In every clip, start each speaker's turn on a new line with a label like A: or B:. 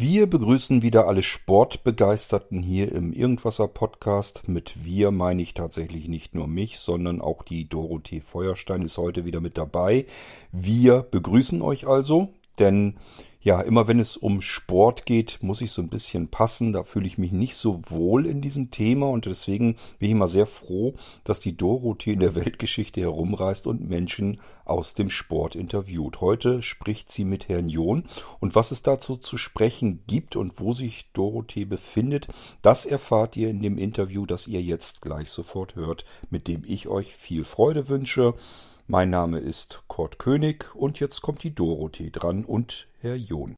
A: Wir begrüßen wieder alle Sportbegeisterten hier im Irgendwasser Podcast. Mit wir meine ich tatsächlich nicht nur mich, sondern auch die Dorothee Feuerstein ist heute wieder mit dabei. Wir begrüßen euch also, denn ja, immer wenn es um Sport geht, muss ich so ein bisschen passen. Da fühle ich mich nicht so wohl in diesem Thema und deswegen bin ich immer sehr froh, dass die Dorothee in der Weltgeschichte herumreist und Menschen aus dem Sport interviewt. Heute spricht sie mit Herrn John und was es dazu zu sprechen gibt und wo sich Dorothee befindet, das erfahrt ihr in dem Interview, das ihr jetzt gleich sofort hört, mit dem ich euch viel Freude wünsche. Mein Name ist Kurt König und jetzt kommt die Dorothee dran und Herr John.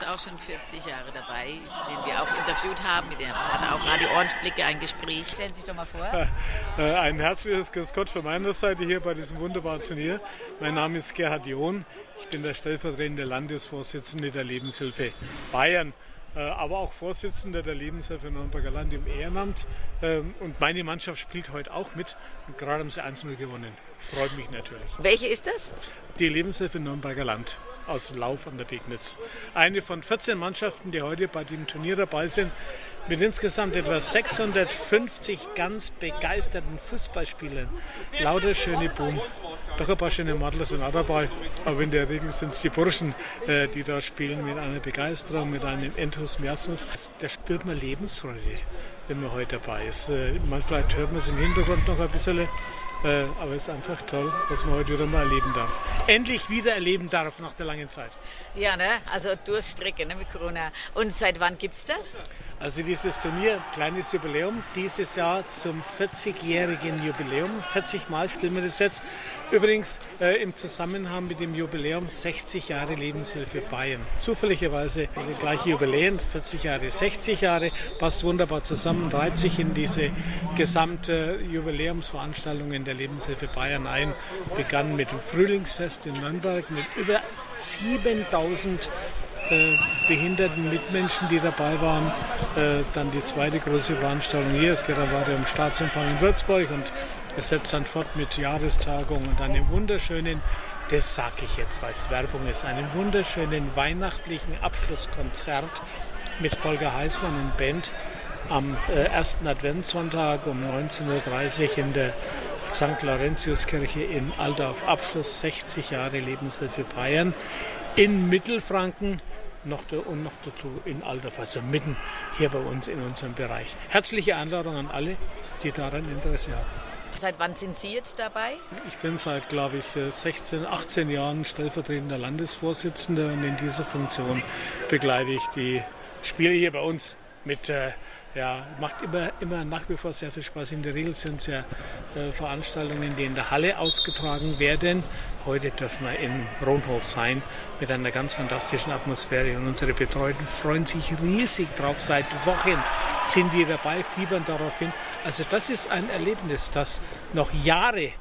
B: Auch schon 40 Jahre dabei, den wir auch interviewt haben. Mit dem hat auch Radio Ohrenblicke ein Gespräch. Stellen Sie sich doch mal vor.
C: Äh, ein herzliches Grüß Gott von meiner Seite hier bei diesem wunderbaren Turnier. Mein Name ist Gerhard John. Ich bin der stellvertretende Landesvorsitzende der Lebenshilfe Bayern aber auch Vorsitzender der Lebenshilfe Nürnberger Land im Ehrenamt. Ähm, und meine Mannschaft spielt heute auch mit und gerade haben sie 1-0 gewonnen. Freut mich natürlich.
B: Welche ist das?
C: Die Lebenshilfe Nürnberger Land aus Lauf an der Pegnitz. Eine von 14 Mannschaften, die heute bei dem Turnier dabei sind, mit insgesamt etwa 650 ganz begeisterten Fußballspielern. Lauter schöne Buben. Doch ein paar schöne Madler sind auch dabei. Aber in der Regel sind es die Burschen, äh, die da spielen mit einer Begeisterung, mit einem Enthusiasmus. Da spürt man Lebensfreude, wenn man heute dabei ist. Äh, manchmal hört man es im Hintergrund noch ein bisschen. Äh, aber es ist einfach toll, was man heute wieder mal erleben darf. Endlich wieder erleben darf nach der langen Zeit.
B: Ja, ne? also Durststrecke ne, mit Corona. Und seit wann gibt es das?
C: Also dieses Turnier, kleines Jubiläum, dieses Jahr zum 40-jährigen Jubiläum. 40 Mal spielen wir das jetzt. Übrigens äh, im Zusammenhang mit dem Jubiläum 60 Jahre Lebenshilfe Bayern. Zufälligerweise die gleiche Jubiläen, 40 Jahre, 60 Jahre, passt wunderbar zusammen, reiht sich in diese gesamte Jubiläumsveranstaltungen der Lebenshilfe Bayern ein. Begann mit dem Frühlingsfest in Nürnberg mit über 7000 äh, behinderten Mitmenschen, die dabei waren. Äh, dann die zweite große Veranstaltung hier. Es geht dann weiter um Staatsempfang in Würzburg und es setzt dann fort mit Jahrestagung und einem wunderschönen, das sage ich jetzt, weil es Werbung ist, einem wunderschönen weihnachtlichen Abschlusskonzert mit Volker Heißmann und Band am äh, ersten Adventssonntag um 19.30 Uhr in der St. Laurentiuskirche in Aldorf. Abschluss 60 Jahre Lebenshilfe Bayern in Mittelfranken noch da, und noch dazu in Aldorf, also mitten hier bei uns in unserem Bereich. Herzliche Einladung an alle, die daran Interesse haben.
B: Seit wann sind Sie jetzt dabei?
C: Ich bin seit, glaube ich, 16, 18 Jahren stellvertretender Landesvorsitzender und in dieser Funktion begleite ich die Spiele hier bei uns mit äh, ja, macht immer, immer nach wie vor sehr viel Spaß. In der Regel sind es ja äh, Veranstaltungen, die in der Halle ausgetragen werden. Heute dürfen wir in Ronhof sein mit einer ganz fantastischen Atmosphäre und unsere Betreuten freuen sich riesig drauf. Seit Wochen sind die dabei, fiebern darauf hin. Also das ist ein Erlebnis, das noch Jahre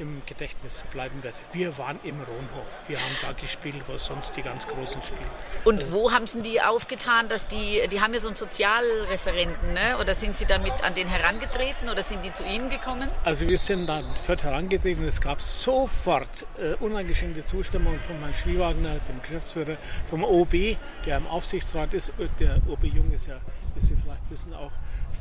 C: im Gedächtnis bleiben wird. Wir waren im Ronhof. Wir haben da gespielt, wo sonst die ganz Großen spielen.
B: Und also, wo haben Sie die aufgetan, dass die, die haben ja so einen Sozialreferenten, ne? oder sind Sie damit an den herangetreten oder sind die zu Ihnen gekommen?
C: Also wir sind dann fort herangetreten. Es gab sofort äh, uneingeschränkte Zustimmung von Herrn Schwiewagner, dem Geschäftsführer, vom OB, der im Aufsichtsrat ist. Der OB Jung ist ja, wie Sie vielleicht wissen, auch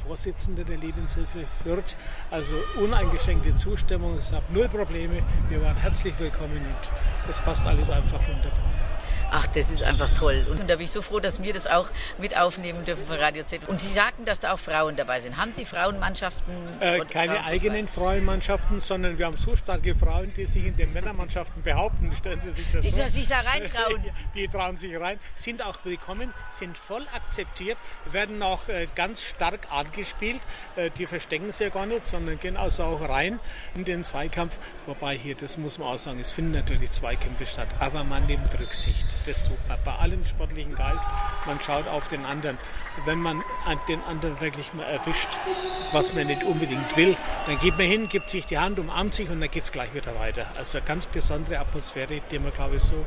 C: Vorsitzender der Lebenshilfe Fürth. Also uneingeschränkte Zustimmung, es gab null Probleme. Wir waren herzlich willkommen und es passt alles einfach wunderbar.
B: Ach, das ist einfach toll. Und da bin ich so froh, dass wir das auch mit aufnehmen dürfen von Radio Z. Und Sie sagten, dass da auch Frauen dabei sind. Haben Sie Frauenmannschaften?
C: Äh, keine Frauen eigenen Frauenmannschaften, sondern wir haben so starke Frauen, die sich in den Männermannschaften behaupten. Stellen Sie sich das
B: die,
C: vor.
B: Die sich da reintrauen.
C: die trauen sich rein, sind auch willkommen, sind voll akzeptiert, werden auch äh, ganz stark angespielt. Äh, die verstecken sich ja gar nicht, sondern gehen also auch rein in den Zweikampf. Wobei hier, das muss man auch sagen, es finden natürlich Zweikämpfe statt, aber man nimmt Rücksicht. Das tut man bei allem sportlichen Geist. Man schaut auf den anderen. Wenn man den anderen wirklich mal erwischt, was man nicht unbedingt will, dann geht man hin, gibt sich die Hand, umarmt sich und dann geht es gleich wieder weiter. Also eine ganz besondere Atmosphäre, die man, glaube ich, so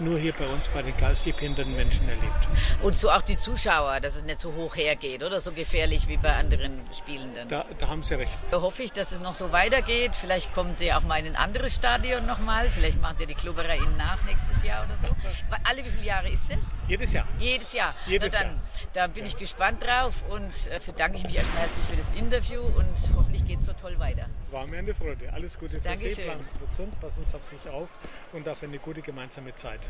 C: nur hier bei uns bei den geistig behinderten Menschen erlebt.
B: Und so auch die Zuschauer, dass es nicht so hoch hergeht oder so gefährlich wie bei anderen Spielenden.
C: Da, da haben Sie recht.
B: Da hoffe ich, dass es noch so weitergeht. Vielleicht kommen Sie auch mal in ein anderes Stadion nochmal. Vielleicht machen Sie die Klubberer Ihnen nach nächstes Jahr oder so. Alle wie viele Jahre ist das?
C: Jedes Jahr.
B: Jedes Jahr.
C: Jedes
B: Na dann,
C: Jahr.
B: Da bin ich gespannt drauf und äh, bedanke ich mich erstmal herzlich für das Interview und hoffentlich geht es so toll weiter.
C: War mir eine Freude. Alles Gute für
B: Dankeschön.
C: Sie. Bleiben Sie gesund, passen Sie auf sich auf und auf eine gute gemeinsame Zeit.